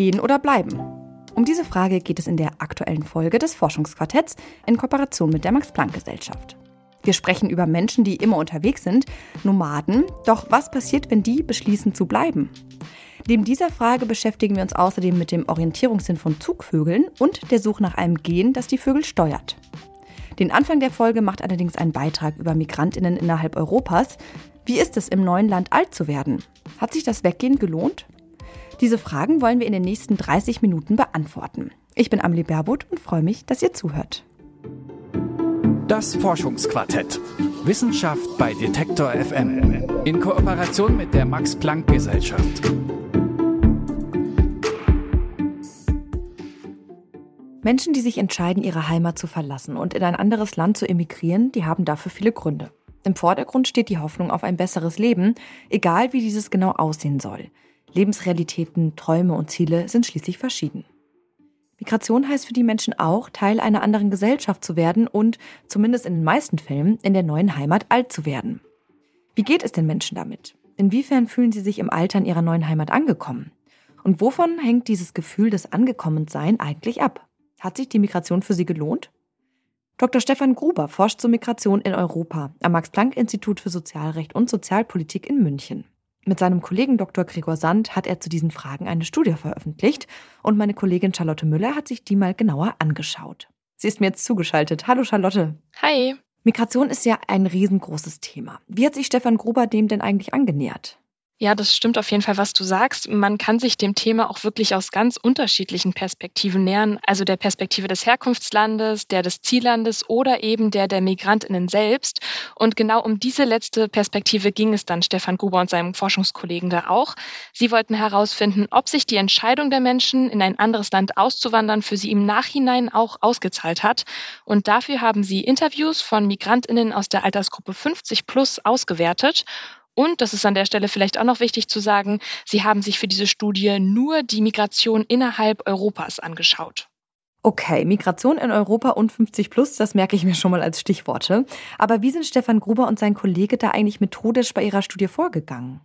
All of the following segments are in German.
Gehen oder bleiben? Um diese Frage geht es in der aktuellen Folge des Forschungsquartetts in Kooperation mit der Max-Planck-Gesellschaft. Wir sprechen über Menschen, die immer unterwegs sind, Nomaden. Doch was passiert, wenn die beschließen zu bleiben? Neben dieser Frage beschäftigen wir uns außerdem mit dem Orientierungssinn von Zugvögeln und der Suche nach einem Gen, das die Vögel steuert. Den Anfang der Folge macht allerdings ein Beitrag über Migrantinnen innerhalb Europas. Wie ist es, im neuen Land alt zu werden? Hat sich das Weggehen gelohnt? Diese Fragen wollen wir in den nächsten 30 Minuten beantworten. Ich bin Amelie Berbot und freue mich, dass ihr zuhört. Das Forschungsquartett. Wissenschaft bei Detektor FM. In Kooperation mit der Max Planck Gesellschaft. Menschen, die sich entscheiden, ihre Heimat zu verlassen und in ein anderes Land zu emigrieren, die haben dafür viele Gründe. Im Vordergrund steht die Hoffnung auf ein besseres Leben, egal wie dieses genau aussehen soll. Lebensrealitäten, Träume und Ziele sind schließlich verschieden. Migration heißt für die Menschen auch, Teil einer anderen Gesellschaft zu werden und, zumindest in den meisten Fällen, in der neuen Heimat alt zu werden. Wie geht es den Menschen damit? Inwiefern fühlen sie sich im Alter in ihrer neuen Heimat angekommen? Und wovon hängt dieses Gefühl des Angekommensein eigentlich ab? Hat sich die Migration für sie gelohnt? Dr. Stefan Gruber forscht zur Migration in Europa am Max-Planck-Institut für Sozialrecht und Sozialpolitik in München. Mit seinem Kollegen Dr. Gregor Sand hat er zu diesen Fragen eine Studie veröffentlicht und meine Kollegin Charlotte Müller hat sich die mal genauer angeschaut. Sie ist mir jetzt zugeschaltet. Hallo Charlotte. Hi. Migration ist ja ein riesengroßes Thema. Wie hat sich Stefan Gruber dem denn eigentlich angenähert? Ja, das stimmt auf jeden Fall, was du sagst. Man kann sich dem Thema auch wirklich aus ganz unterschiedlichen Perspektiven nähern. Also der Perspektive des Herkunftslandes, der des Ziellandes oder eben der der Migrantinnen selbst. Und genau um diese letzte Perspektive ging es dann Stefan Gruber und seinem Forschungskollegen da auch. Sie wollten herausfinden, ob sich die Entscheidung der Menschen, in ein anderes Land auszuwandern, für sie im Nachhinein auch ausgezahlt hat. Und dafür haben sie Interviews von Migrantinnen aus der Altersgruppe 50 plus ausgewertet und, das ist an der Stelle vielleicht auch noch wichtig zu sagen, sie haben sich für diese Studie nur die Migration innerhalb Europas angeschaut. Okay, Migration in Europa und 50 plus, das merke ich mir schon mal als Stichworte. Aber wie sind Stefan Gruber und sein Kollege da eigentlich methodisch bei ihrer Studie vorgegangen?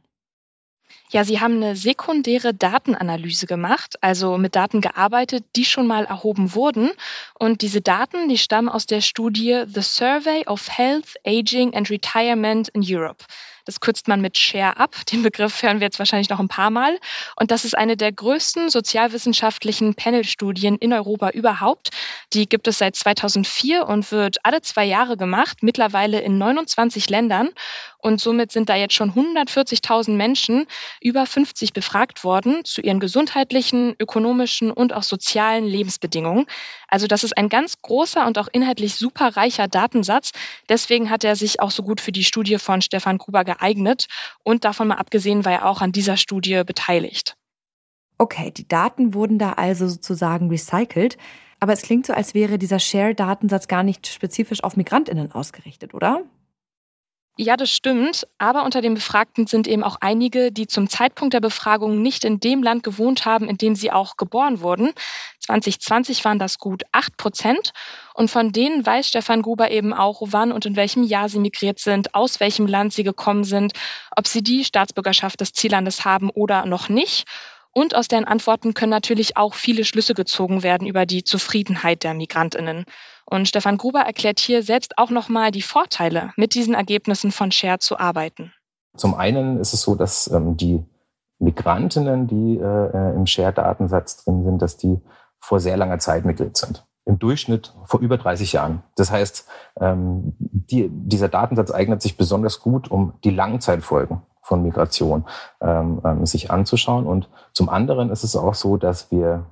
Ja, sie haben eine sekundäre Datenanalyse gemacht, also mit Daten gearbeitet, die schon mal erhoben wurden. Und diese Daten, die stammen aus der Studie The Survey of Health, Aging and Retirement in Europe. Das kürzt man mit Share ab. Den Begriff hören wir jetzt wahrscheinlich noch ein paar Mal. Und das ist eine der größten sozialwissenschaftlichen Panelstudien in Europa überhaupt. Die gibt es seit 2004 und wird alle zwei Jahre gemacht, mittlerweile in 29 Ländern. Und somit sind da jetzt schon 140.000 Menschen über 50 befragt worden zu ihren gesundheitlichen, ökonomischen und auch sozialen Lebensbedingungen. Also das ist ein ganz großer und auch inhaltlich super reicher Datensatz. Deswegen hat er sich auch so gut für die Studie von Stefan Gruber geeignet. Und davon mal abgesehen war er auch an dieser Studie beteiligt. Okay, die Daten wurden da also sozusagen recycelt. Aber es klingt so, als wäre dieser Share-Datensatz gar nicht spezifisch auf Migrantinnen ausgerichtet, oder? Ja, das stimmt. Aber unter den Befragten sind eben auch einige, die zum Zeitpunkt der Befragung nicht in dem Land gewohnt haben, in dem sie auch geboren wurden. 2020 waren das gut acht Prozent. Und von denen weiß Stefan Gruber eben auch, wann und in welchem Jahr sie migriert sind, aus welchem Land sie gekommen sind, ob sie die Staatsbürgerschaft des Ziellandes haben oder noch nicht. Und aus deren Antworten können natürlich auch viele Schlüsse gezogen werden über die Zufriedenheit der Migrantinnen. Und Stefan Gruber erklärt hier selbst auch nochmal die Vorteile, mit diesen Ergebnissen von Share zu arbeiten. Zum einen ist es so, dass ähm, die Migrantinnen, die äh, im Share-Datensatz drin sind, dass die vor sehr langer Zeit migriert sind. Im Durchschnitt vor über 30 Jahren. Das heißt, ähm, die, dieser Datensatz eignet sich besonders gut, um die Langzeitfolgen von Migration ähm, ähm sich anzuschauen. Und zum anderen ist es auch so, dass wir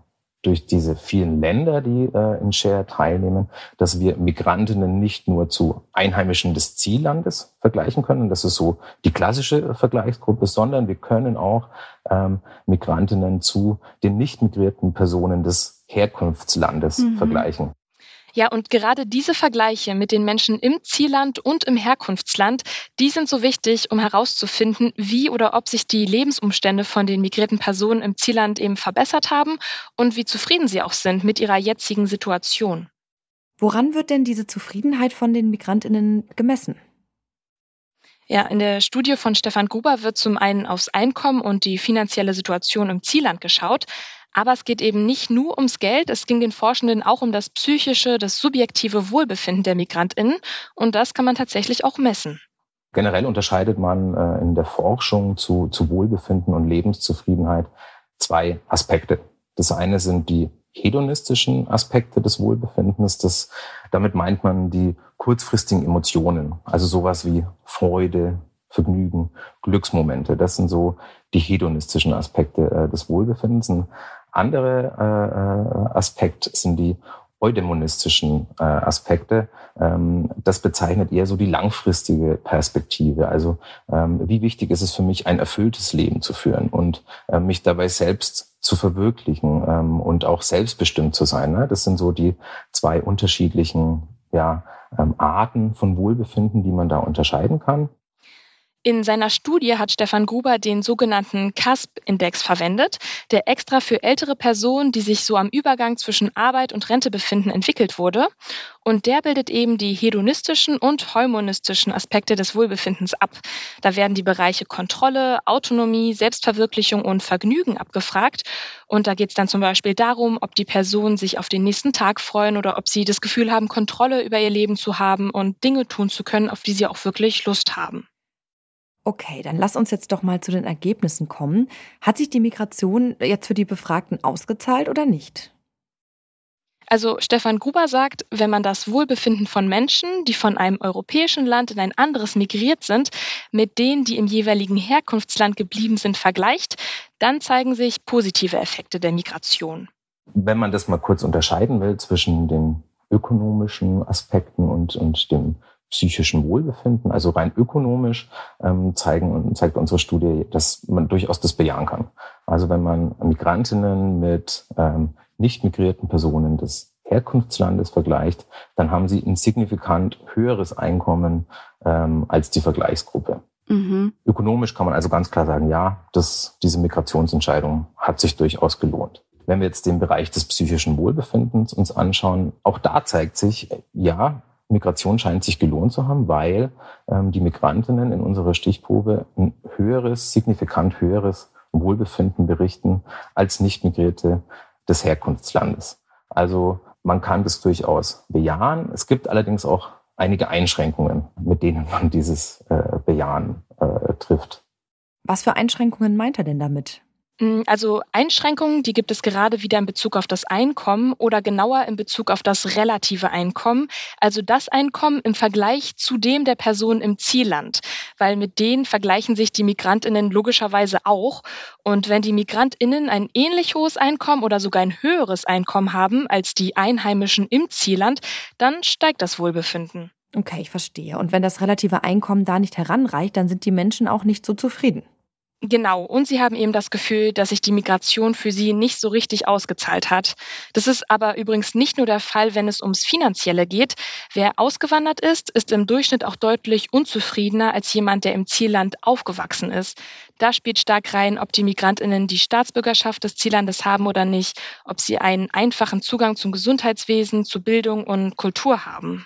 durch diese vielen Länder, die äh, in Share teilnehmen, dass wir Migrantinnen nicht nur zu Einheimischen des Ziellandes vergleichen können, das ist so die klassische Vergleichsgruppe, sondern wir können auch ähm, Migrantinnen zu den nicht migrierten Personen des Herkunftslandes mhm. vergleichen. Ja, und gerade diese Vergleiche mit den Menschen im Zielland und im Herkunftsland, die sind so wichtig, um herauszufinden, wie oder ob sich die Lebensumstände von den migrierten Personen im Zielland eben verbessert haben und wie zufrieden sie auch sind mit ihrer jetzigen Situation. Woran wird denn diese Zufriedenheit von den Migrantinnen gemessen? Ja, in der Studie von Stefan Gruber wird zum einen aufs Einkommen und die finanzielle Situation im Zielland geschaut, Aber es geht eben nicht nur ums Geld, es ging den Forschenden auch um das psychische, das subjektive Wohlbefinden der Migrantinnen und das kann man tatsächlich auch messen. Generell unterscheidet man äh, in der Forschung zu, zu Wohlbefinden und Lebenszufriedenheit zwei Aspekte. Das eine sind die hedonistischen Aspekte des Wohlbefindens. Das, damit meint man die kurzfristigen Emotionen, also sowas wie Freude, Vergnügen, Glücksmomente. Das sind so die hedonistischen Aspekte äh, des Wohlbefindens. Ein anderer äh, äh, Aspekt sind die eudämonistischen äh, Aspekte. Ähm, das bezeichnet eher so die langfristige Perspektive. Also ähm, wie wichtig ist es für mich, ein erfülltes Leben zu führen und äh, mich dabei selbst zu verwirklichen ähm, und auch selbstbestimmt zu sein. Ne? Das sind so die zwei unterschiedlichen ja, ähm, Arten von Wohlbefinden, die man da unterscheiden kann. In seiner Studie hat Stefan Gruber den sogenannten CASP-Index verwendet, der extra für ältere Personen, die sich so am Übergang zwischen Arbeit und Rente befinden, entwickelt wurde. Und der bildet eben die hedonistischen und heumonistischen Aspekte des Wohlbefindens ab. Da werden die Bereiche Kontrolle, Autonomie, Selbstverwirklichung und Vergnügen abgefragt. Und da geht es dann zum Beispiel darum, ob die Personen sich auf den nächsten Tag freuen oder ob sie das Gefühl haben, Kontrolle über ihr Leben zu haben und Dinge tun zu können, auf die sie auch wirklich Lust haben. Okay, dann lass uns jetzt doch mal zu den Ergebnissen kommen. Hat sich die Migration jetzt für die Befragten ausgezahlt oder nicht? Also Stefan Gruber sagt, wenn man das Wohlbefinden von Menschen, die von einem europäischen Land in ein anderes migriert sind, mit denen, die im jeweiligen Herkunftsland geblieben sind, vergleicht, dann zeigen sich positive Effekte der Migration. Wenn man das mal kurz unterscheiden will zwischen den ökonomischen Aspekten und, und dem psychischen Wohlbefinden, also rein ökonomisch, ähm, zeigen, zeigt unsere Studie, dass man durchaus das bejahen kann. Also wenn man Migrantinnen mit ähm, nicht migrierten Personen des Herkunftslandes vergleicht, dann haben sie ein signifikant höheres Einkommen ähm, als die Vergleichsgruppe. Mhm. Ökonomisch kann man also ganz klar sagen, ja, das, diese Migrationsentscheidung hat sich durchaus gelohnt. Wenn wir jetzt den Bereich des psychischen Wohlbefindens uns anschauen, auch da zeigt sich, ja, Migration scheint sich gelohnt zu haben, weil ähm, die Migrantinnen in unserer Stichprobe ein höheres, signifikant höheres Wohlbefinden berichten als Nicht-Migrierte des Herkunftslandes. Also man kann das durchaus bejahen. Es gibt allerdings auch einige Einschränkungen, mit denen man dieses äh, Bejahen äh, trifft. Was für Einschränkungen meint er denn damit? Hm, also Einschränkungen, die gibt es gerade wieder in Bezug auf das Einkommen oder genauer in Bezug auf das relative Einkommen, also das Einkommen im Vergleich zu dem der Person im Zielland, weil mit denen vergleichen sich die Migrantinnen logischerweise auch. Und wenn die Migrantinnen ein ähnlich hohes Einkommen oder sogar ein höheres Einkommen haben als die Einheimischen im Zielland, dann steigt das Wohlbefinden. Okay, ich verstehe. Und wenn das relative Einkommen da nicht heranreicht, dann sind die Menschen auch nicht so zufrieden. Genau, und sie haben eben das Gefühl, dass sich die Migration für sie nicht so richtig ausgezahlt hat. Das ist aber übrigens nicht nur der Fall, wenn es ums Finanzielle geht. Wer ausgewandert ist, ist im Durchschnitt auch deutlich unzufriedener als jemand, der im Zielland aufgewachsen ist. Da spielt stark rein, ob die Migrantinnen die Staatsbürgerschaft des Ziellandes haben oder nicht, ob sie einen einfachen Zugang zum Gesundheitswesen, zu Bildung und Kultur haben.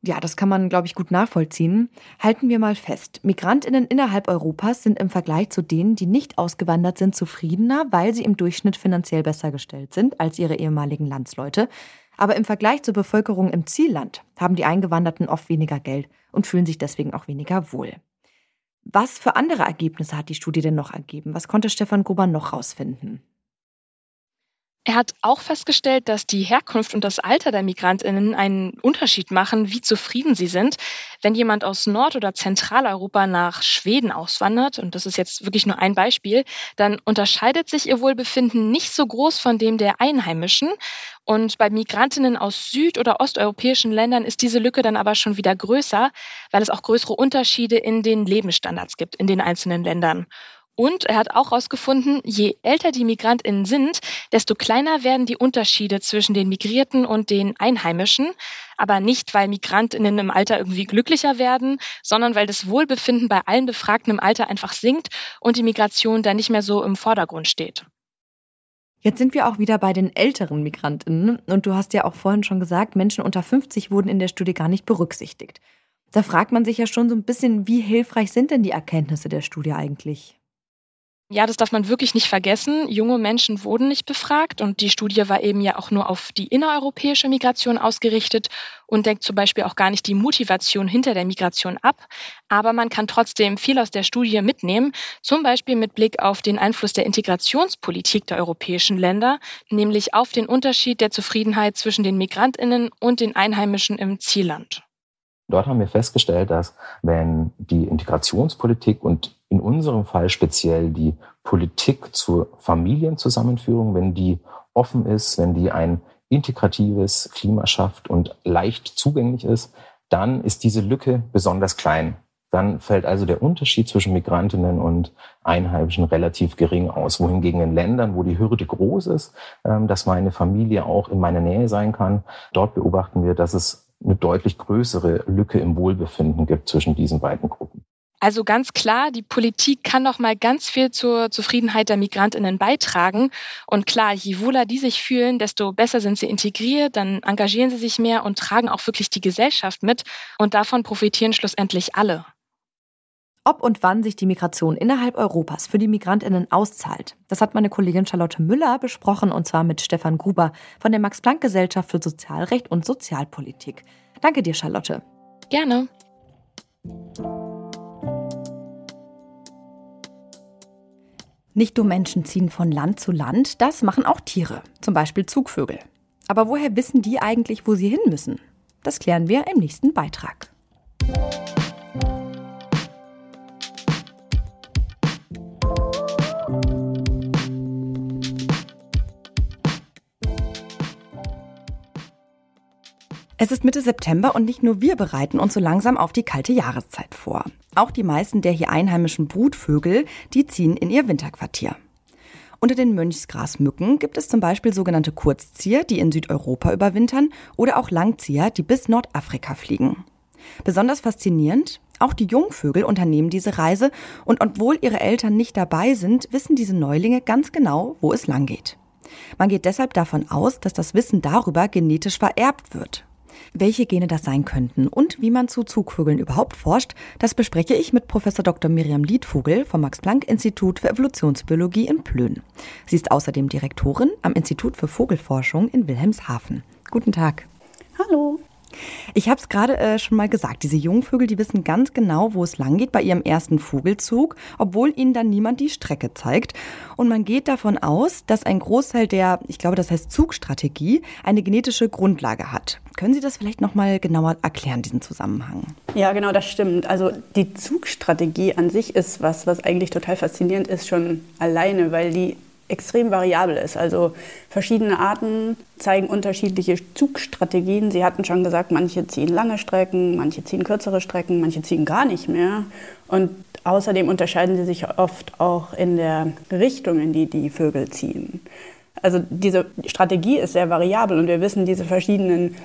Ja, das kann man, glaube ich, gut nachvollziehen. Halten wir mal fest. Migrantinnen innerhalb Europas sind im Vergleich zu denen, die nicht ausgewandert sind, zufriedener, weil sie im Durchschnitt finanziell besser gestellt sind als ihre ehemaligen Landsleute. Aber im Vergleich zur Bevölkerung im Zielland haben die Eingewanderten oft weniger Geld und fühlen sich deswegen auch weniger wohl. Was für andere Ergebnisse hat die Studie denn noch ergeben? Was konnte Stefan Gruber noch rausfinden? Er hat auch festgestellt, dass die Herkunft und das Alter der Migrantinnen einen Unterschied machen, wie zufrieden sie sind. Wenn jemand aus Nord- oder Zentraleuropa nach Schweden auswandert, und das ist jetzt wirklich nur ein Beispiel, dann unterscheidet sich ihr Wohlbefinden nicht so groß von dem der Einheimischen. Und bei Migrantinnen aus süd- oder osteuropäischen Ländern ist diese Lücke dann aber schon wieder größer, weil es auch größere Unterschiede in den Lebensstandards gibt in den einzelnen Ländern. Und er hat auch herausgefunden, je älter die Migrantinnen sind, desto kleiner werden die Unterschiede zwischen den Migrierten und den Einheimischen. Aber nicht, weil Migrantinnen im Alter irgendwie glücklicher werden, sondern weil das Wohlbefinden bei allen Befragten im Alter einfach sinkt und die Migration da nicht mehr so im Vordergrund steht. Jetzt sind wir auch wieder bei den älteren Migrantinnen. Und du hast ja auch vorhin schon gesagt, Menschen unter 50 wurden in der Studie gar nicht berücksichtigt. Da fragt man sich ja schon so ein bisschen, wie hilfreich sind denn die Erkenntnisse der Studie eigentlich? Ja, das darf man wirklich nicht vergessen. Junge Menschen wurden nicht befragt und die Studie war eben ja auch nur auf die innereuropäische Migration ausgerichtet und deckt zum Beispiel auch gar nicht die Motivation hinter der Migration ab. Aber man kann trotzdem viel aus der Studie mitnehmen, zum Beispiel mit Blick auf den Einfluss der Integrationspolitik der europäischen Länder, nämlich auf den Unterschied der Zufriedenheit zwischen den Migrantinnen und den Einheimischen im Zielland. Dort haben wir festgestellt, dass wenn die Integrationspolitik und in unserem Fall speziell die Politik zur Familienzusammenführung, wenn die offen ist, wenn die ein integratives Klima schafft und leicht zugänglich ist, dann ist diese Lücke besonders klein. Dann fällt also der Unterschied zwischen Migrantinnen und Einheimischen relativ gering aus. Wohingegen in Ländern, wo die Hürde groß ist, ähm, dass meine Familie auch in meiner Nähe sein kann, dort beobachten wir, dass es eine deutlich größere Lücke im Wohlbefinden gibt zwischen diesen beiden Gruppen. Also ganz klar, die Politik kann noch mal ganz viel zur Zufriedenheit der Migrantinnen beitragen. Und klar, je wohler die sich fühlen, desto besser sind sie integriert, dann engagieren sie sich mehr und tragen auch wirklich die Gesellschaft mit. Und davon profitieren schlussendlich alle. Ob und wann sich die Migration innerhalb Europas für die Migrantinnen auszahlt, das hat meine Kollegin Charlotte Müller besprochen und zwar mit Stefan Gruber von der Max-Planck-Gesellschaft für Sozialrecht und Sozialpolitik. Danke dir, Charlotte. Gerne. Nicht nur Menschen ziehen von Land zu Land, das machen auch Tiere, zum Beispiel Zugvögel. Aber woher wissen die eigentlich, wo sie hin müssen? Das klären wir im nächsten Beitrag. Es ist Mitte September und nicht nur wir bereiten uns so langsam auf die kalte Jahreszeit vor. Auch die meisten der hier einheimischen Brutvögel, die ziehen in ihr Winterquartier. Unter den Mönchsgrasmücken gibt es zum Beispiel sogenannte Kurzzieher, die in Südeuropa überwintern, oder auch Langzieher, die bis Nordafrika fliegen. Besonders faszinierend, auch die Jungvögel unternehmen diese Reise und obwohl ihre Eltern nicht dabei sind, wissen diese Neulinge ganz genau, wo es langgeht. Man geht deshalb davon aus, dass das Wissen darüber genetisch vererbt wird. Welche Gene das sein könnten und wie man zu Zugvögeln überhaupt forscht, das bespreche ich mit Professor Dr. Miriam Liedvogel vom Max-Planck-Institut für Evolutionsbiologie in Plön. Sie ist außerdem Direktorin am Institut für Vogelforschung in Wilhelmshaven. Guten Tag. Hallo. Ich habe es gerade äh, schon mal gesagt, diese Jungvögel, die wissen ganz genau, wo es langgeht bei ihrem ersten Vogelzug, obwohl ihnen dann niemand die Strecke zeigt. Und man geht davon aus, dass ein Großteil der, ich glaube, das heißt Zugstrategie, eine genetische Grundlage hat. Können Sie das vielleicht noch mal genauer erklären, diesen Zusammenhang? Ja, genau, das stimmt. Also die Zugstrategie an sich ist was, was eigentlich total faszinierend ist, schon alleine, weil die extrem variabel ist. Also verschiedene Arten zeigen unterschiedliche Zugstrategien. Sie hatten schon gesagt, manche ziehen lange Strecken, manche ziehen kürzere Strecken, manche ziehen gar nicht mehr. Und außerdem unterscheiden sie sich oft auch in der Richtung, in die die Vögel ziehen. Also diese Strategie ist sehr variabel und wir wissen, diese verschiedenen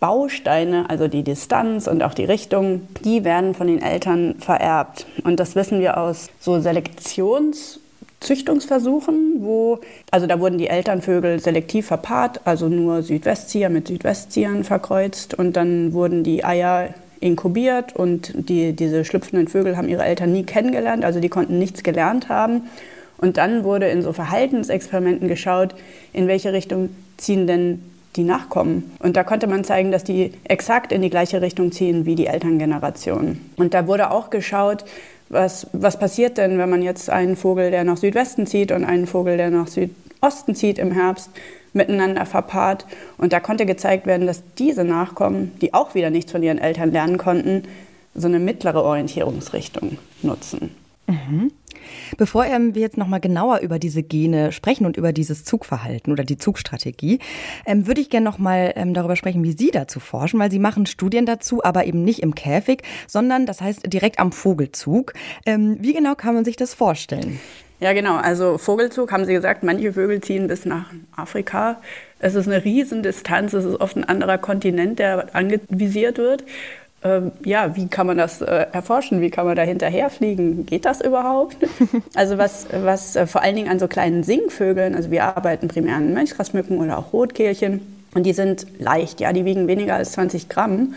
Bausteine, also die Distanz und auch die Richtung, die werden von den Eltern vererbt. Und das wissen wir aus so Selektions- Züchtungsversuchen, wo, also da wurden die Elternvögel selektiv verpaart, also nur Südwestzieher mit Südwestziehern verkreuzt und dann wurden die Eier inkubiert und die, diese schlüpfenden Vögel haben ihre Eltern nie kennengelernt, also die konnten nichts gelernt haben. Und dann wurde in so Verhaltensexperimenten geschaut, in welche Richtung ziehen denn die Nachkommen. Und da konnte man zeigen, dass die exakt in die gleiche Richtung ziehen wie die Elterngeneration. Und da wurde auch geschaut, was, was passiert denn, wenn man jetzt einen Vogel, der nach Südwesten zieht und einen Vogel, der nach Südosten zieht im Herbst, miteinander verpaart. Und da konnte gezeigt werden, dass diese Nachkommen, die auch wieder nichts von ihren Eltern lernen konnten, so eine mittlere Orientierungsrichtung nutzen. Mhm. Bevor ähm, wir jetzt nochmal genauer über diese Gene sprechen und über dieses Zugverhalten oder die Zugstrategie, ähm, würde ich gerne nochmal ähm, darüber sprechen, wie Sie dazu forschen, weil Sie machen Studien dazu, aber eben nicht im Käfig, sondern das heißt direkt am Vogelzug. Wie genau kann man sich das vorstellen? Ja, genau. Also Vogelzug haben Sie gesagt, manche Vögel ziehen bis nach Afrika. Es ist eine Riesendistanz, es ist oft ein anderer Kontinent, der anvisiert wird ähm, ja, wie kann man das äh, erforschen? Wie kann man da hinterherfliegen? Geht das überhaupt? also was, was äh, vor allen Dingen an so kleinen Singvögeln, also wir arbeiten primär an Mönchsgrasmücken oder auch Rotkehlchen und die sind leicht, ja, die wiegen weniger als 20 Gramm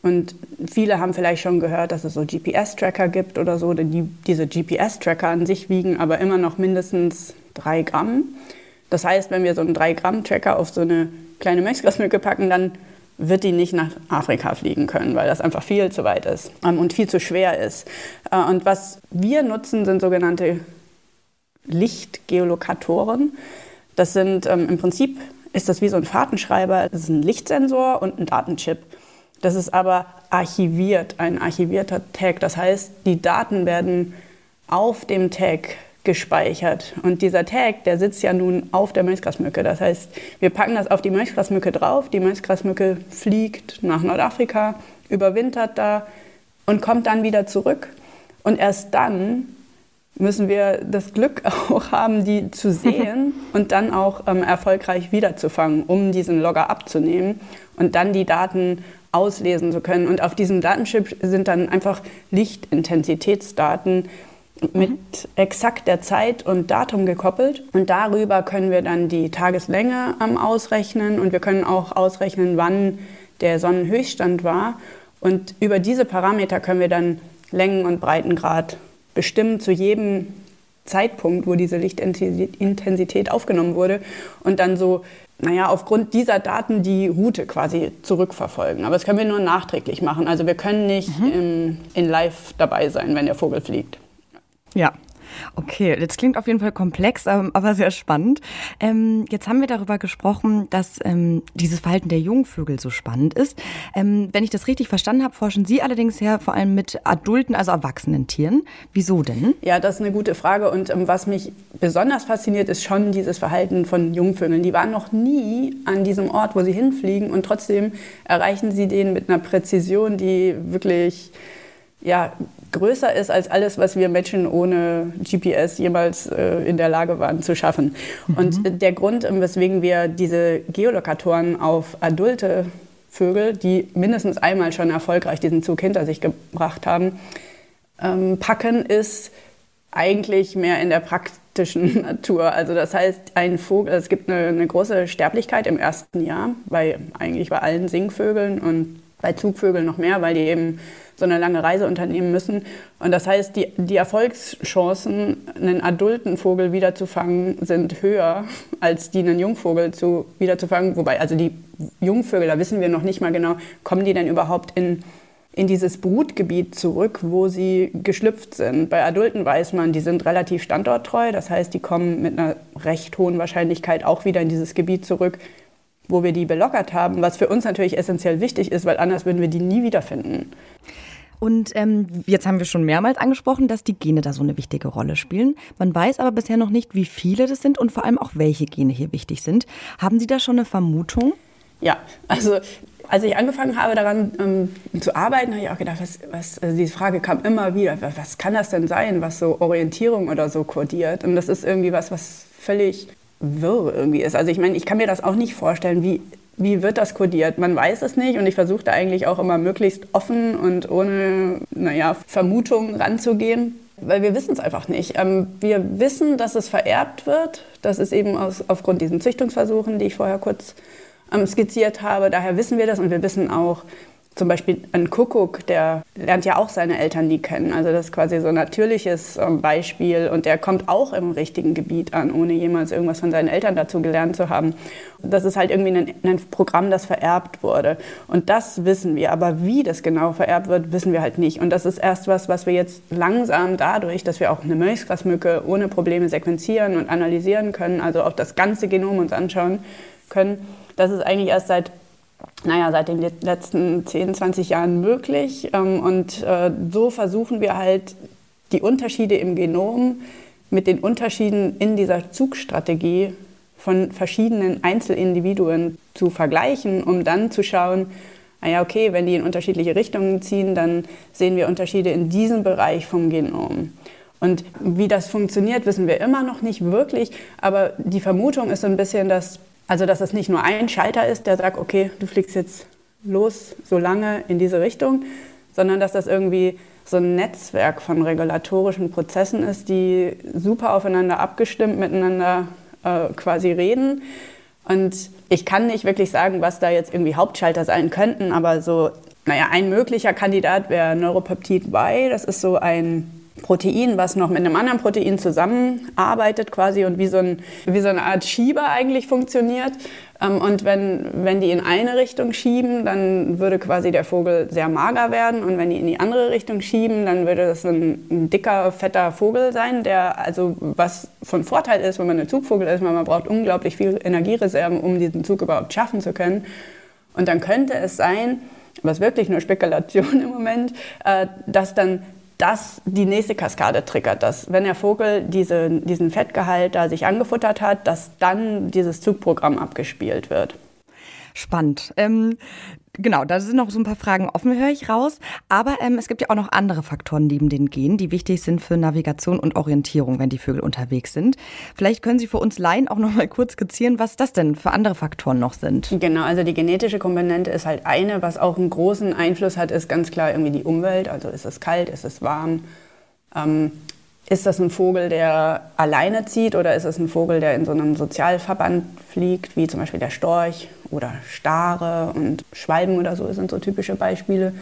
Und viele haben vielleicht schon gehört, dass es so GPS-Tracker gibt oder so. Die, diese GPS-Tracker an sich wiegen aber immer noch mindestens drei Gramm. Das heißt, wenn wir so einen 3-Gramm-Tracker auf so eine kleine Mönchsgrasmücke packen, dann wird die nicht nach Afrika fliegen können, weil das einfach viel zu weit ist ähm, und viel zu schwer ist. Äh, und was wir nutzen, sind sogenannte Lichtgeolokatoren. Das sind ähm, im Prinzip ist das wie so ein Fahrtenschreiber. Das ist ein Lichtsensor und ein Datenchip. Das ist aber archiviert, ein archivierter Tag. Das heißt, die Daten werden auf dem Tag gespeichert. Und dieser Tag, der sitzt ja nun auf der Mönchsgrasmücke. Das heißt, wir packen das auf die Mönchsgrasmücke drauf. Die Mönchsgrasmücke fliegt nach Nordafrika, überwintert da und kommt dann wieder zurück. Und erst dann müssen wir das Glück auch haben, die zu sehen und dann auch ähm, erfolgreich wiederzufangen, um diesen Logger abzunehmen und dann die Daten auslesen zu können. Und auf diesem Datenchip sind dann einfach Lichtintensitätsdaten mit mhm. exakt der Zeit und Datum gekoppelt. Und darüber können wir dann die Tageslänge ähm, ausrechnen und wir können auch ausrechnen, wann der Sonnenhöchststand war. Und über diese Parameter können wir dann Längen- und Breitengrad bestimmen zu jedem Zeitpunkt, wo diese Lichtintensität aufgenommen wurde und dann so, naja, aufgrund dieser Daten die Route quasi zurückverfolgen. Aber das können wir nur nachträglich machen. Also wir können nicht mhm. in, in live dabei sein, wenn der Vogel fliegt. Ja, Okay, jetzt klingt auf jeden Fall komplex, ähm, aber sehr spannend. Ähm, jetzt haben wir darüber gesprochen, dass ähm, dieses Verhalten der Jungvögel so spannend ist. Ähm, wenn ich das richtig verstanden habe, forschen Sie allerdings ja vor allem mit adulten, also erwachsenen Tieren. Wieso denn? Ja, das ist eine gute Frage. Und ähm, was mich besonders fasziniert, ist schon dieses Verhalten von Jungvögeln. Die waren noch nie an diesem Ort, wo sie hinfliegen und trotzdem erreichen sie den mit einer Präzision, die wirklich ja, größer ist als alles, was wir Menschen ohne GPS jemals äh, in der Lage waren zu schaffen. Mhm. Und der Grund, ähm, weswegen wir diese Geolokatoren auf adulte Vögel, die mindestens einmal schon erfolgreich diesen Zug hinter sich gebracht haben, ähm, packen, ist eigentlich mehr in der praktischen Natur. Also das heißt, ein Vogel, es gibt eine, eine große Sterblichkeit im ersten Jahr, bei eigentlich bei allen Singvögeln und bei Zugvögeln noch mehr, weil die eben so eine lange Reise unternehmen müssen. Und das heißt, die, die Erfolgschancen, einen adulten Vogel wiederzufangen, sind höher, als die einen Jungvogel zu, wiederzufangen. Wobei, also die Jungvögel, da wissen wir noch nicht mal genau, kommen die denn überhaupt in, in dieses Brutgebiet zurück, wo sie geschlüpft sind. Bei Adulten weiß man, die sind relativ standorttreu. Das heißt, die kommen mit einer recht hohen Wahrscheinlichkeit auch wieder in dieses Gebiet zurück, wo wir die belockert haben, was für uns natürlich essentiell wichtig ist, weil anders würden wir die nie wiederfinden. Und ähm, jetzt haben wir schon mehrmals angesprochen, dass die Gene da so eine wichtige Rolle spielen. Man weiß aber bisher noch nicht, wie viele das sind und vor allem auch, welche Gene hier wichtig sind. Haben Sie da schon eine Vermutung? Ja, also als ich angefangen habe, daran ähm, zu arbeiten, habe ich auch gedacht, was, was, also diese Frage kam immer wieder, was kann das denn sein, was so Orientierung oder so kodiert? Und das ist irgendwie was, was völlig wirr irgendwie ist. Also ich meine, ich kann mir das auch nicht vorstellen, wie wie wird das kodiert? Man weiß es nicht und ich versuche da eigentlich auch immer möglichst offen und ohne naja, Vermutungen ranzugehen, weil wir wissen es einfach nicht. Ähm, wir wissen, dass es vererbt wird. Das ist eben aus, aufgrund diesen Züchtungsversuchen, die ich vorher kurz ähm, skizziert habe. Daher wissen wir das und wir wissen auch, zum Beispiel ein Kuckuck, der lernt ja auch seine Eltern nie kennen. Also das ist quasi so ein natürliches ähm, Beispiel und der kommt auch im richtigen Gebiet an, ohne jemals irgendwas von seinen Eltern dazu gelernt zu haben. Das ist halt irgendwie ein, ein Programm, das vererbt wurde. Und das wissen wir. Aber wie das genau vererbt wird, wissen wir halt nicht. Und das ist erst was, was wir jetzt langsam dadurch, dass wir auch eine Milchgrasmücke ohne Probleme sequenzieren und analysieren können, also auch das ganze Genom uns anschauen können, das ist eigentlich erst seit naja, seit den letzten 10, 20 Jahren möglich. Ähm, und äh, so versuchen wir halt die Unterschiede im Genom mit den Unterschieden in dieser Zugstrategie von verschiedenen Einzelindividuen zu vergleichen, um dann zu schauen, naja, okay, wenn die in unterschiedliche Richtungen ziehen, dann sehen wir Unterschiede in diesem Bereich vom Genom. Und wie das funktioniert, wissen wir immer noch nicht wirklich. Aber die Vermutung ist so ein bisschen, dass also, dass es nicht nur ein Schalter ist, der sagt, okay, du fliegst jetzt los, so lange in diese Richtung, sondern dass das irgendwie so ein Netzwerk von regulatorischen Prozessen ist, die super aufeinander abgestimmt miteinander äh, quasi reden. Und ich kann nicht wirklich sagen, was da jetzt irgendwie Hauptschalter sein könnten, aber so naja, ein möglicher Kandidat wäre Neuropeptid Y. Das ist so ein Protein, was noch mit einem anderen Protein zusammenarbeitet quasi und wie so, ein, wie so eine Art Schieber eigentlich funktioniert. Ähm, und wenn, wenn die in eine Richtung schieben, dann würde quasi der Vogel sehr mager werden. Und wenn die in die andere Richtung schieben, dann würde das ein, ein dicker, fetter Vogel sein, der also was von Vorteil ist, wenn man ein Zugvogel ist, weil man braucht unglaublich viel Energiereserven, um diesen Zug überhaupt schaffen zu können. Und dann könnte es sein, was wirklich nur Spekulation im Moment, äh, dass dann das die nächste Kaskade triggert, dass wenn der Vogel diese, diesen Fettgehalt da sich angefuttert hat, dass dann dieses Zugprogramm abgespielt wird. Spannend. Ähm, Genau, da sind noch so ein paar Fragen offen, höre ich raus. Aber ähm, es gibt ja auch noch andere Faktoren neben den Genen, die wichtig sind für Navigation und Orientierung, wenn die Vögel unterwegs sind. Vielleicht können Sie für uns Laien auch noch mal kurz skizzieren, was das denn für andere Faktoren noch sind. Genau, also die genetische Komponente ist halt eine, was auch einen großen Einfluss hat, ist ganz klar irgendwie die Umwelt. Also ist es kalt, ist es warm? Ähm, ist das ein Vogel, der alleine zieht oder ist es ein Vogel, der in so einem Sozialverband fliegt, wie zum Beispiel der Storch oder Stare und Schwalben oder so sind so typische Beispiele.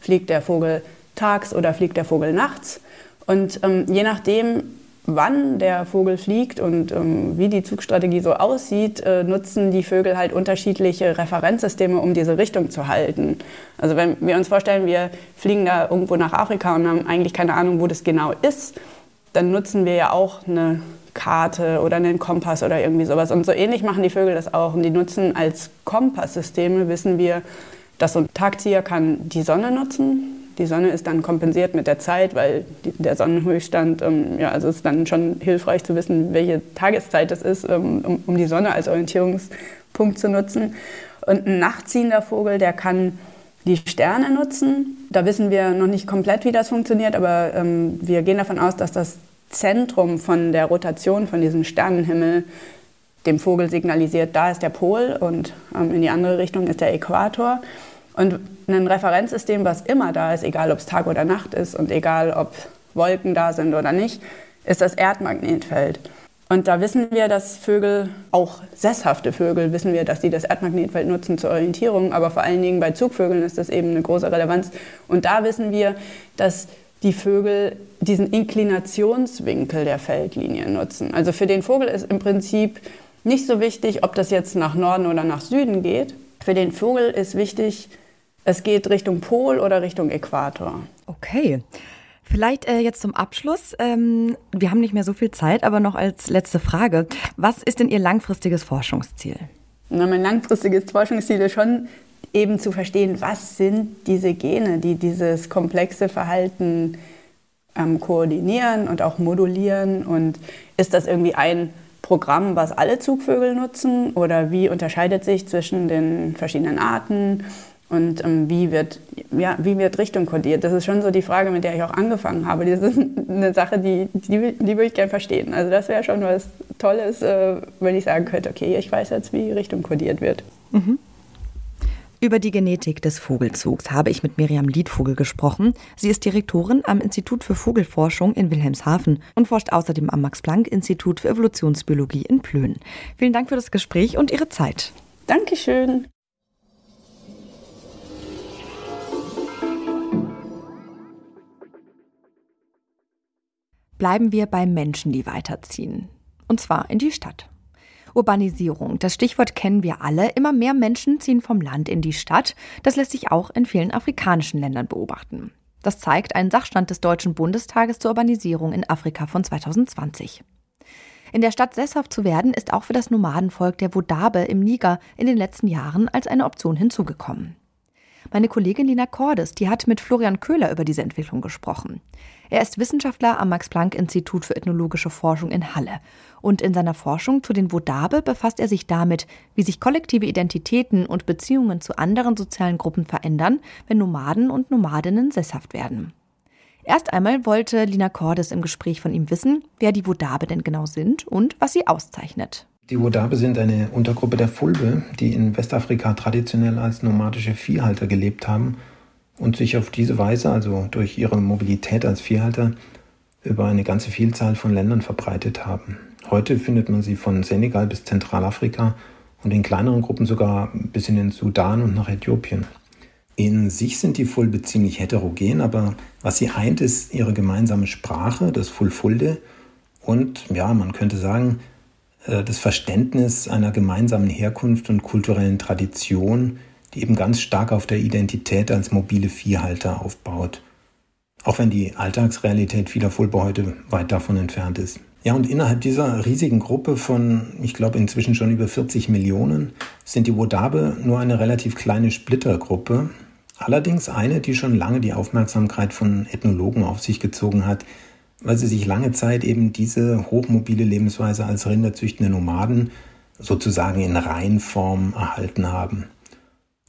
Fliegt der Vogel tags oder fliegt der Vogel nachts? Und ähm, je nachdem, wann der Vogel fliegt und ähm, wie die Zugstrategie so aussieht, äh, nutzen die Vögel halt unterschiedliche Referenzsysteme, um diese Richtung zu halten. Also wenn wir uns vorstellen, wir fliegen da irgendwo nach Afrika und haben eigentlich keine Ahnung, wo das genau ist, dann nutzen wir ja auch eine Karte oder einen Kompass oder irgendwie sowas. Und so ähnlich machen die Vögel das auch. Und die nutzen als Kompasssysteme, wissen wir, dass so ein Tagzieher kann die Sonne nutzen. Die Sonne ist dann kompensiert mit der Zeit, weil die, der Sonnenhöchststand, ähm, ja, also ist dann schon hilfreich zu wissen, welche Tageszeit es ist, ähm, um, um die Sonne als Orientierungspunkt zu nutzen. Und ein nachtziehender Vogel, der kann die Sterne nutzen. Da wissen wir noch nicht komplett, wie das funktioniert, aber ähm, wir gehen davon aus, dass das Zentrum von der Rotation von diesem Sternenhimmel dem Vogel signalisiert, da ist der Pol und ähm, in die andere Richtung ist der Äquator. Und ein Referenzsystem, was immer da ist, egal ob es Tag oder Nacht ist und egal ob Wolken da sind oder nicht, ist das Erdmagnetfeld. Und da wissen wir, dass Vögel, auch sesshafte Vögel, wissen wir, dass die das Erdmagnetfeld nutzen zur Orientierung. Aber vor allen Dingen bei Zugvögeln ist das eben eine große Relevanz. Und da wissen wir, dass die Vögel diesen Inklinationswinkel der Feldlinie nutzen. Also für den Vogel ist im Prinzip nicht so wichtig, ob das jetzt nach Norden oder nach Süden geht. Für den Vogel ist wichtig, es geht Richtung Pol oder Richtung Äquator. Okay. Vielleicht äh, jetzt zum Abschluss. Ähm, wir haben nicht mehr so viel Zeit, aber noch als letzte Frage. Was ist denn Ihr langfristiges Forschungsziel? Na, mein langfristiges Forschungsziel ist schon eben zu verstehen, was sind diese Gene, die dieses komplexe Verhalten ähm, koordinieren und auch modulieren. Und ist das irgendwie ein Programm, was alle Zugvögel nutzen? Oder wie unterscheidet sich zwischen den verschiedenen Arten? Und ähm, wie, wird, ja, wie wird Richtung kodiert? Das ist schon so die Frage, mit der ich auch angefangen habe. Das ist eine Sache, die, die, die würde ich gerne verstehen. Also das wäre schon was Tolles, äh, wenn ich sagen könnte, okay, ich weiß jetzt, wie Richtung kodiert wird. Mhm. Über die Genetik des Vogelzugs habe ich mit Miriam Liedvogel gesprochen. Sie ist Direktorin am Institut für Vogelforschung in Wilhelmshaven und forscht außerdem am Max-Planck-Institut für Evolutionsbiologie in Plön. Vielen Dank für das Gespräch und Ihre Zeit. Dankeschön. bleiben wir beim Menschen, die weiterziehen. Und zwar in die Stadt. Urbanisierung, das Stichwort kennen wir alle. Immer mehr Menschen ziehen vom Land in die Stadt. Das lässt sich auch in vielen afrikanischen Ländern beobachten. Das zeigt ein Sachstand des Deutschen Bundestages zur Urbanisierung in Afrika von 2020. In der Stadt sesshaft zu werden, ist auch für das Nomadenvolk der Wodabe im Niger in den letzten Jahren als eine Option hinzugekommen. Meine Kollegin Lina Cordes, die hat mit Florian Köhler über diese Entwicklung gesprochen. Er ist Wissenschaftler am Max-Planck-Institut für ethnologische Forschung in Halle. Und in seiner Forschung zu den Wodabe befasst er sich damit, wie sich kollektive Identitäten und Beziehungen zu anderen sozialen Gruppen verändern, wenn Nomaden und Nomadinnen sesshaft werden. Erst einmal wollte Lina Cordes im Gespräch von ihm wissen, wer die Wodabe denn genau sind und was sie auszeichnet. Die Wodabe sind eine Untergruppe der Fulbe, die in Westafrika traditionell als nomadische Viehhalter gelebt haben und sich auf diese Weise, also durch ihre Mobilität als Viehhalter, über eine ganze Vielzahl von Ländern verbreitet haben. Heute findet man sie von Senegal bis Zentralafrika und in kleineren Gruppen sogar bis in den Sudan und nach Äthiopien. In sich sind die Fulbe ziemlich heterogen, aber was sie eint, ist ihre gemeinsame Sprache, das Fulfulde, und ja, man könnte sagen, das Verständnis einer gemeinsamen Herkunft und kulturellen Tradition, die eben ganz stark auf der Identität als mobile Viehhalter aufbaut. Auch wenn die Alltagsrealität vieler Fulbe heute weit davon entfernt ist. Ja, und innerhalb dieser riesigen Gruppe von, ich glaube, inzwischen schon über 40 Millionen sind die Wodabe nur eine relativ kleine Splittergruppe. Allerdings eine, die schon lange die Aufmerksamkeit von Ethnologen auf sich gezogen hat, weil sie sich lange Zeit eben diese hochmobile Lebensweise als rinderzüchtende Nomaden sozusagen in Reihenform erhalten haben.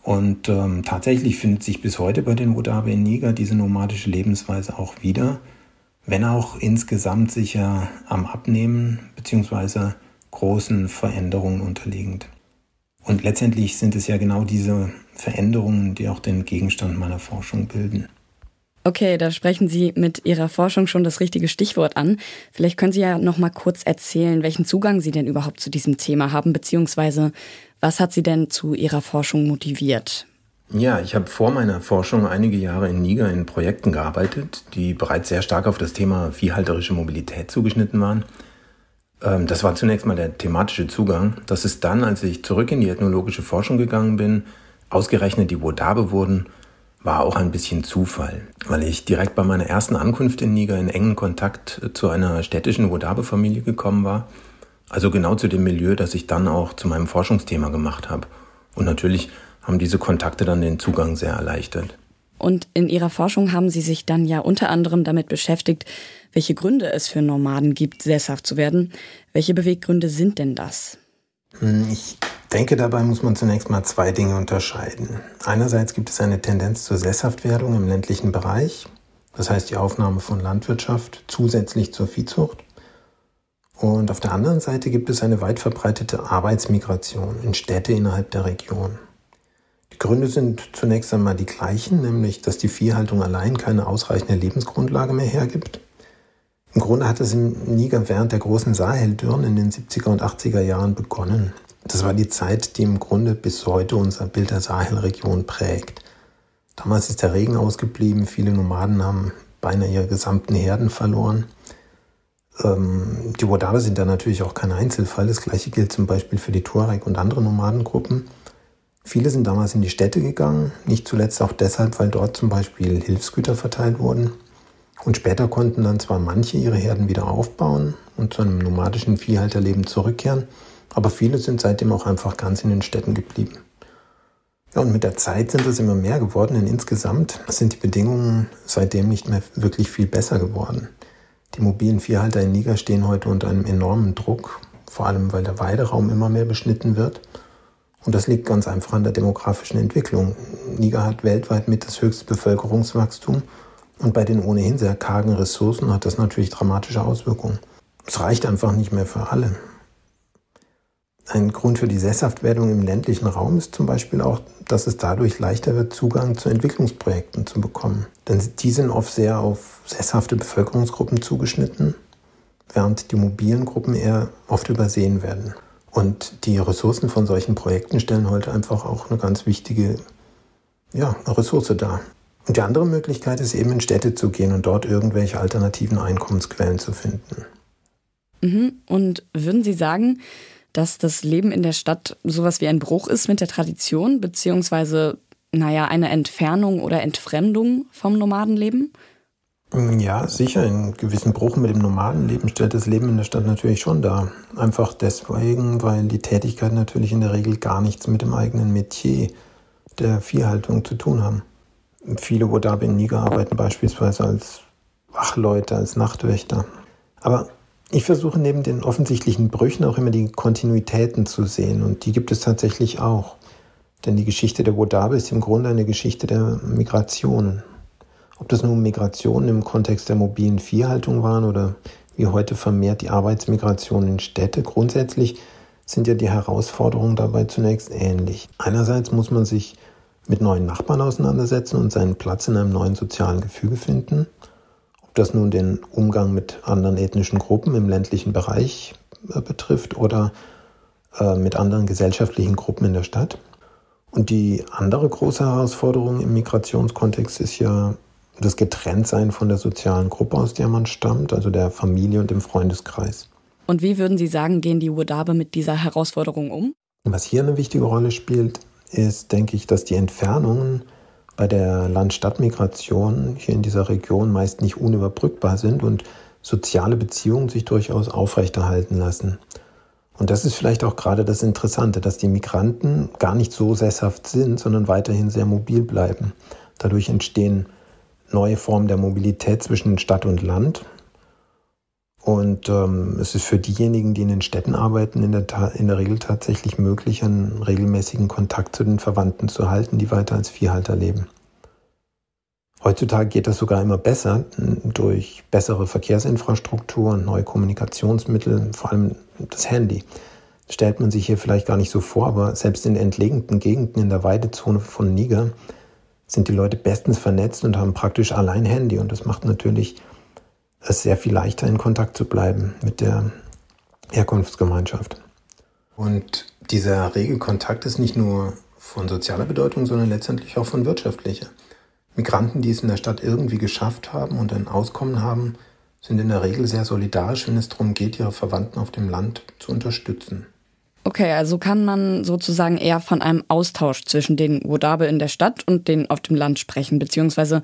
Und ähm, tatsächlich findet sich bis heute bei den Wodabe in Niger diese nomadische Lebensweise auch wieder, wenn auch insgesamt sicher am Abnehmen bzw. großen Veränderungen unterliegend. Und letztendlich sind es ja genau diese Veränderungen, die auch den Gegenstand meiner Forschung bilden. Okay, da sprechen Sie mit Ihrer Forschung schon das richtige Stichwort an. Vielleicht können Sie ja noch mal kurz erzählen, welchen Zugang Sie denn überhaupt zu diesem Thema haben, beziehungsweise was hat Sie denn zu Ihrer Forschung motiviert? Ja, ich habe vor meiner Forschung einige Jahre in Niger in Projekten gearbeitet, die bereits sehr stark auf das Thema viehhalterische Mobilität zugeschnitten waren. Ähm, das war zunächst mal der thematische Zugang. Das ist dann, als ich zurück in die ethnologische Forschung gegangen bin, ausgerechnet die Wodabe wurden war auch ein bisschen Zufall, weil ich direkt bei meiner ersten Ankunft in Niger in engen Kontakt zu einer städtischen Wodabe-Familie gekommen war. Also genau zu dem Milieu, das ich dann auch zu meinem Forschungsthema gemacht habe. Und natürlich haben diese Kontakte dann den Zugang sehr erleichtert. Und in Ihrer Forschung haben Sie sich dann ja unter anderem damit beschäftigt, welche Gründe es für Nomaden gibt, sesshaft zu werden. Welche Beweggründe sind denn das? Hm, ich denke, dabei muss man zunächst mal zwei Dinge unterscheiden. Einerseits gibt es eine Tendenz zur Sesshaftwerdung im ländlichen Bereich, das heißt die Aufnahme von Landwirtschaft zusätzlich zur Viehzucht. Und auf der anderen Seite gibt es eine weit verbreitete Arbeitsmigration in Städte innerhalb der Region. Die Gründe sind zunächst einmal die gleichen, nämlich dass die Viehhaltung allein keine ausreichende Lebensgrundlage mehr hergibt. Im Grunde hat es im Niger während der großen Saheldürren in den 70er und 80er Jahren begonnen. Das war die Zeit, die im Grunde bis heute unser Bild der Sahelregion prägt. Damals ist der Regen ausgeblieben, viele Nomaden haben beinahe ihre gesamten Herden verloren. Ähm, die Wodabe sind da natürlich auch kein Einzelfall. Das gleiche gilt zum Beispiel für die Tuareg und andere Nomadengruppen. Viele sind damals in die Städte gegangen, nicht zuletzt auch deshalb, weil dort zum Beispiel Hilfsgüter verteilt wurden. Und später konnten dann zwar manche ihre Herden wieder aufbauen und zu einem nomadischen Viehhalterleben zurückkehren, aber viele sind seitdem auch einfach ganz in den Städten geblieben. Ja, und mit der Zeit sind es immer mehr geworden, denn insgesamt sind die Bedingungen seitdem nicht mehr wirklich viel besser geworden. Die mobilen Viehhalter in Niger stehen heute unter einem enormen Druck, vor allem weil der Weideraum immer mehr beschnitten wird. Und das liegt ganz einfach an der demografischen Entwicklung. Niger hat weltweit mit das höchste Bevölkerungswachstum und bei den ohnehin sehr kargen Ressourcen hat das natürlich dramatische Auswirkungen. Es reicht einfach nicht mehr für alle. Ein Grund für die Sesshaftwerdung im ländlichen Raum ist zum Beispiel auch, dass es dadurch leichter wird, Zugang zu Entwicklungsprojekten zu bekommen. Denn die sind oft sehr auf sesshafte Bevölkerungsgruppen zugeschnitten, während die mobilen Gruppen eher oft übersehen werden. Und die Ressourcen von solchen Projekten stellen heute einfach auch eine ganz wichtige ja, Ressource dar. Und die andere Möglichkeit ist eben in Städte zu gehen und dort irgendwelche alternativen Einkommensquellen zu finden. Mhm. Und würden Sie sagen, dass das Leben in der Stadt sowas wie ein Bruch ist mit der Tradition, beziehungsweise, naja, eine Entfernung oder Entfremdung vom Nomadenleben? Ja, sicher. Einen gewissen Bruch mit dem Nomadenleben stellt das Leben in der Stadt natürlich schon dar. Einfach deswegen, weil die Tätigkeiten natürlich in der Regel gar nichts mit dem eigenen Metier der Viehhaltung zu tun haben. Viele Wodabe in Niger arbeiten beispielsweise als Wachleute, als Nachtwächter. Aber ich versuche neben den offensichtlichen Brüchen auch immer die Kontinuitäten zu sehen und die gibt es tatsächlich auch. Denn die Geschichte der Wodabe ist im Grunde eine Geschichte der Migrationen. Ob das nun Migrationen im Kontext der mobilen Viehhaltung waren oder wie heute vermehrt die Arbeitsmigration in Städte, grundsätzlich sind ja die Herausforderungen dabei zunächst ähnlich. Einerseits muss man sich mit neuen Nachbarn auseinandersetzen und seinen Platz in einem neuen sozialen Gefüge finden. Ob das nun den Umgang mit anderen ethnischen Gruppen im ländlichen Bereich äh, betrifft oder äh, mit anderen gesellschaftlichen Gruppen in der Stadt. Und die andere große Herausforderung im Migrationskontext ist ja das Getrenntsein von der sozialen Gruppe, aus der man stammt, also der Familie und dem Freundeskreis. Und wie würden Sie sagen, gehen die Wadabe mit dieser Herausforderung um? Was hier eine wichtige Rolle spielt, ist, denke ich, dass die Entfernungen bei der Land-Stadt-Migration hier in dieser Region meist nicht unüberbrückbar sind und soziale Beziehungen sich durchaus aufrechterhalten lassen. Und das ist vielleicht auch gerade das Interessante, dass die Migranten gar nicht so sesshaft sind, sondern weiterhin sehr mobil bleiben. Dadurch entstehen neue Formen der Mobilität zwischen Stadt und Land. Und ähm, es ist für diejenigen, die in den Städten arbeiten, in der, in der Regel tatsächlich möglich, einen regelmäßigen Kontakt zu den Verwandten zu halten, die weiter als Viehhalter leben. Heutzutage geht das sogar immer besser durch bessere Verkehrsinfrastruktur und neue Kommunikationsmittel, vor allem das Handy. Das stellt man sich hier vielleicht gar nicht so vor, aber selbst in entlegenen Gegenden in der Weidezone von Niger sind die Leute bestens vernetzt und haben praktisch allein Handy. Und das macht natürlich es sehr viel leichter, in Kontakt zu bleiben mit der Herkunftsgemeinschaft. Und dieser rege Kontakt ist nicht nur von sozialer Bedeutung, sondern letztendlich auch von wirtschaftlicher. Migranten, die es in der Stadt irgendwie geschafft haben und ein Auskommen haben, sind in der Regel sehr solidarisch, wenn es darum geht, ihre Verwandten auf dem Land zu unterstützen. Okay, also kann man sozusagen eher von einem Austausch zwischen den Wodabe in der Stadt und den auf dem Land sprechen, beziehungsweise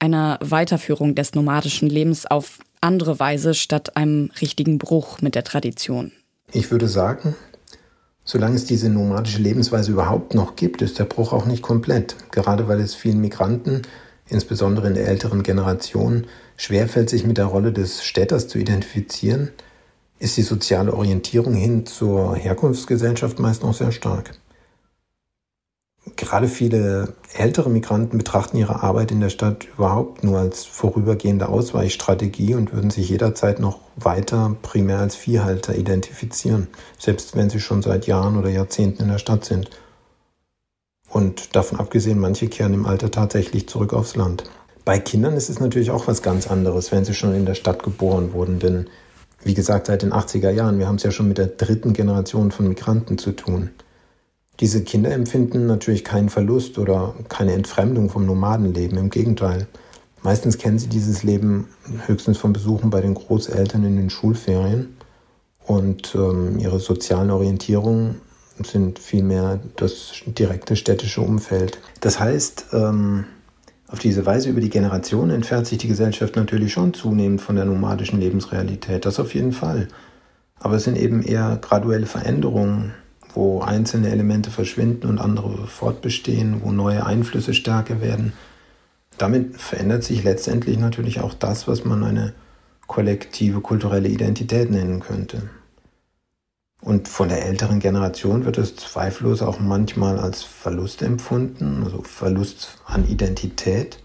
einer Weiterführung des nomadischen Lebens auf andere Weise statt einem richtigen Bruch mit der Tradition. Ich würde sagen, Solange es diese nomadische Lebensweise überhaupt noch gibt, ist der Bruch auch nicht komplett. Gerade weil es vielen Migranten, insbesondere in der älteren Generation, schwerfällt, sich mit der Rolle des Städters zu identifizieren, ist die soziale Orientierung hin zur Herkunftsgesellschaft meist noch sehr stark. Gerade viele ältere Migranten betrachten ihre Arbeit in der Stadt überhaupt nur als vorübergehende Ausweichstrategie und würden sich jederzeit noch weiter primär als Viehhalter identifizieren, selbst wenn sie schon seit Jahren oder Jahrzehnten in der Stadt sind. Und davon abgesehen, manche kehren im Alter tatsächlich zurück aufs Land. Bei Kindern ist es natürlich auch was ganz anderes, wenn sie schon in der Stadt geboren wurden, denn wie gesagt, seit den 80er Jahren, wir haben es ja schon mit der dritten Generation von Migranten zu tun. Diese Kinder empfinden natürlich keinen Verlust oder keine Entfremdung vom Nomadenleben. Im Gegenteil. Meistens kennen sie dieses Leben höchstens von Besuchen bei den Großeltern in den Schulferien. Und ähm, ihre sozialen Orientierungen sind vielmehr das direkte städtische Umfeld. Das heißt, ähm, auf diese Weise über die Generationen entfernt sich die Gesellschaft natürlich schon zunehmend von der nomadischen Lebensrealität. Das auf jeden Fall. Aber es sind eben eher graduelle Veränderungen, wo einzelne Elemente verschwinden und andere fortbestehen, wo neue Einflüsse stärker werden. Damit verändert sich letztendlich natürlich auch das, was man eine kollektive kulturelle Identität nennen könnte. Und von der älteren Generation wird es zweifellos auch manchmal als Verlust empfunden, also Verlust an Identität.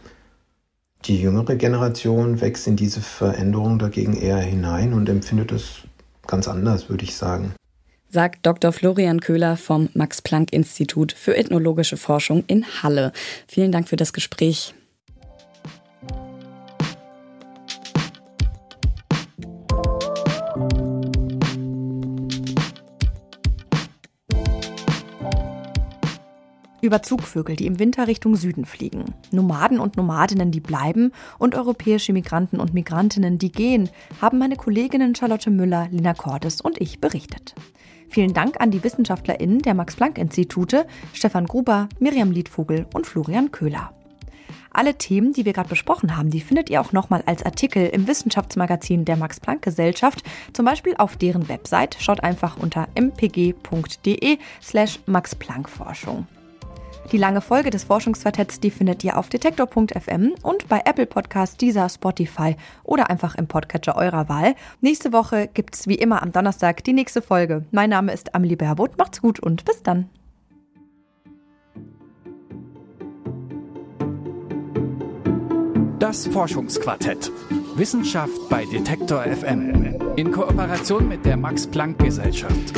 Die jüngere Generation wächst in diese Veränderung dagegen eher hinein und empfindet es ganz anders, würde ich sagen sagt Dr. Florian Köhler vom Max-Planck-Institut für ethnologische Forschung in Halle. Vielen Dank für das Gespräch. über Zugvögel, die im Winter Richtung Süden fliegen, Nomaden und Nomadinnen, die bleiben und europäische Migranten und Migrantinnen, die gehen, haben meine Kolleginnen Charlotte Müller, Lina Cordes und ich berichtet. Vielen Dank an die WissenschaftlerInnen der Max-Planck-Institute, Stefan Gruber, Miriam Liedvogel und Florian Köhler. Alle Themen, die wir gerade besprochen haben, die findet ihr auch nochmal als Artikel im Wissenschaftsmagazin der Max-Planck-Gesellschaft, zum Beispiel auf deren Website. Schaut einfach unter mpg.de slash max-planck-Forschung. Die lange Folge des Forschungsquartetts, die findet ihr auf detektor.fm und bei Apple Podcasts, dieser Spotify oder einfach im Podcatcher eurer Wahl. Nächste Woche gibt's wie immer am Donnerstag die nächste Folge. Mein Name ist Amelie Berbot. Macht's gut und bis dann. Das Forschungsquartett. Wissenschaft bei Detektor FM. In Kooperation mit der Max Planck Gesellschaft.